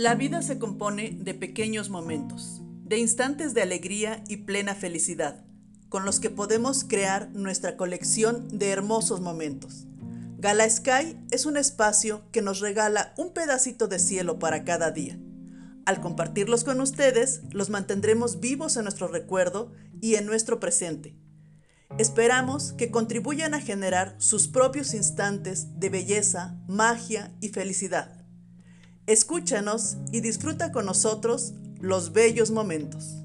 La vida se compone de pequeños momentos, de instantes de alegría y plena felicidad, con los que podemos crear nuestra colección de hermosos momentos. Gala Sky es un espacio que nos regala un pedacito de cielo para cada día. Al compartirlos con ustedes, los mantendremos vivos en nuestro recuerdo y en nuestro presente. Esperamos que contribuyan a generar sus propios instantes de belleza, magia y felicidad. Escúchanos y disfruta con nosotros los bellos momentos.